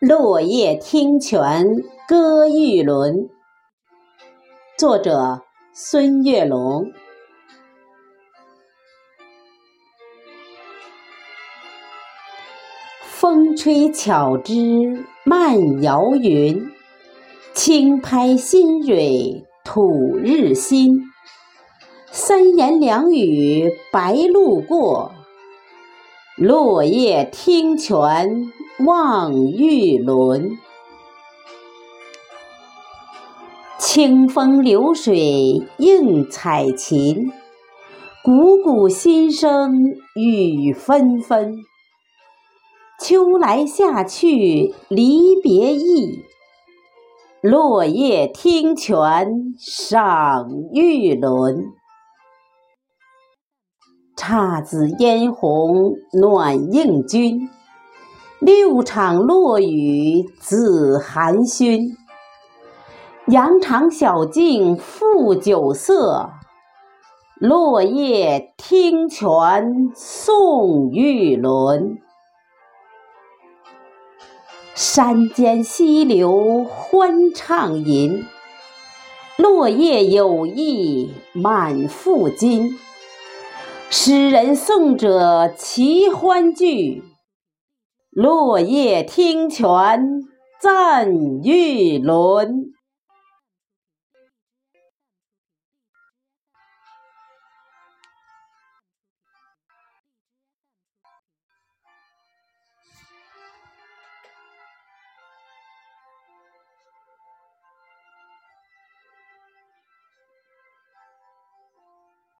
落叶听泉歌玉轮，作者孙月龙。风吹巧枝漫摇云，轻拍新蕊吐日新。三言两语白鹭过，落叶听泉。望玉轮，清风流水映彩琴，汩汩心声雨纷纷。秋来夏去离别意，落叶听泉赏玉轮。姹紫嫣红暖映君。六场落雨紫寒暄，羊肠小径复酒色，落叶听泉送玉轮。山间溪流欢畅吟，落叶有意满腹金。诗人送者齐欢聚。落叶听泉，赞玉轮。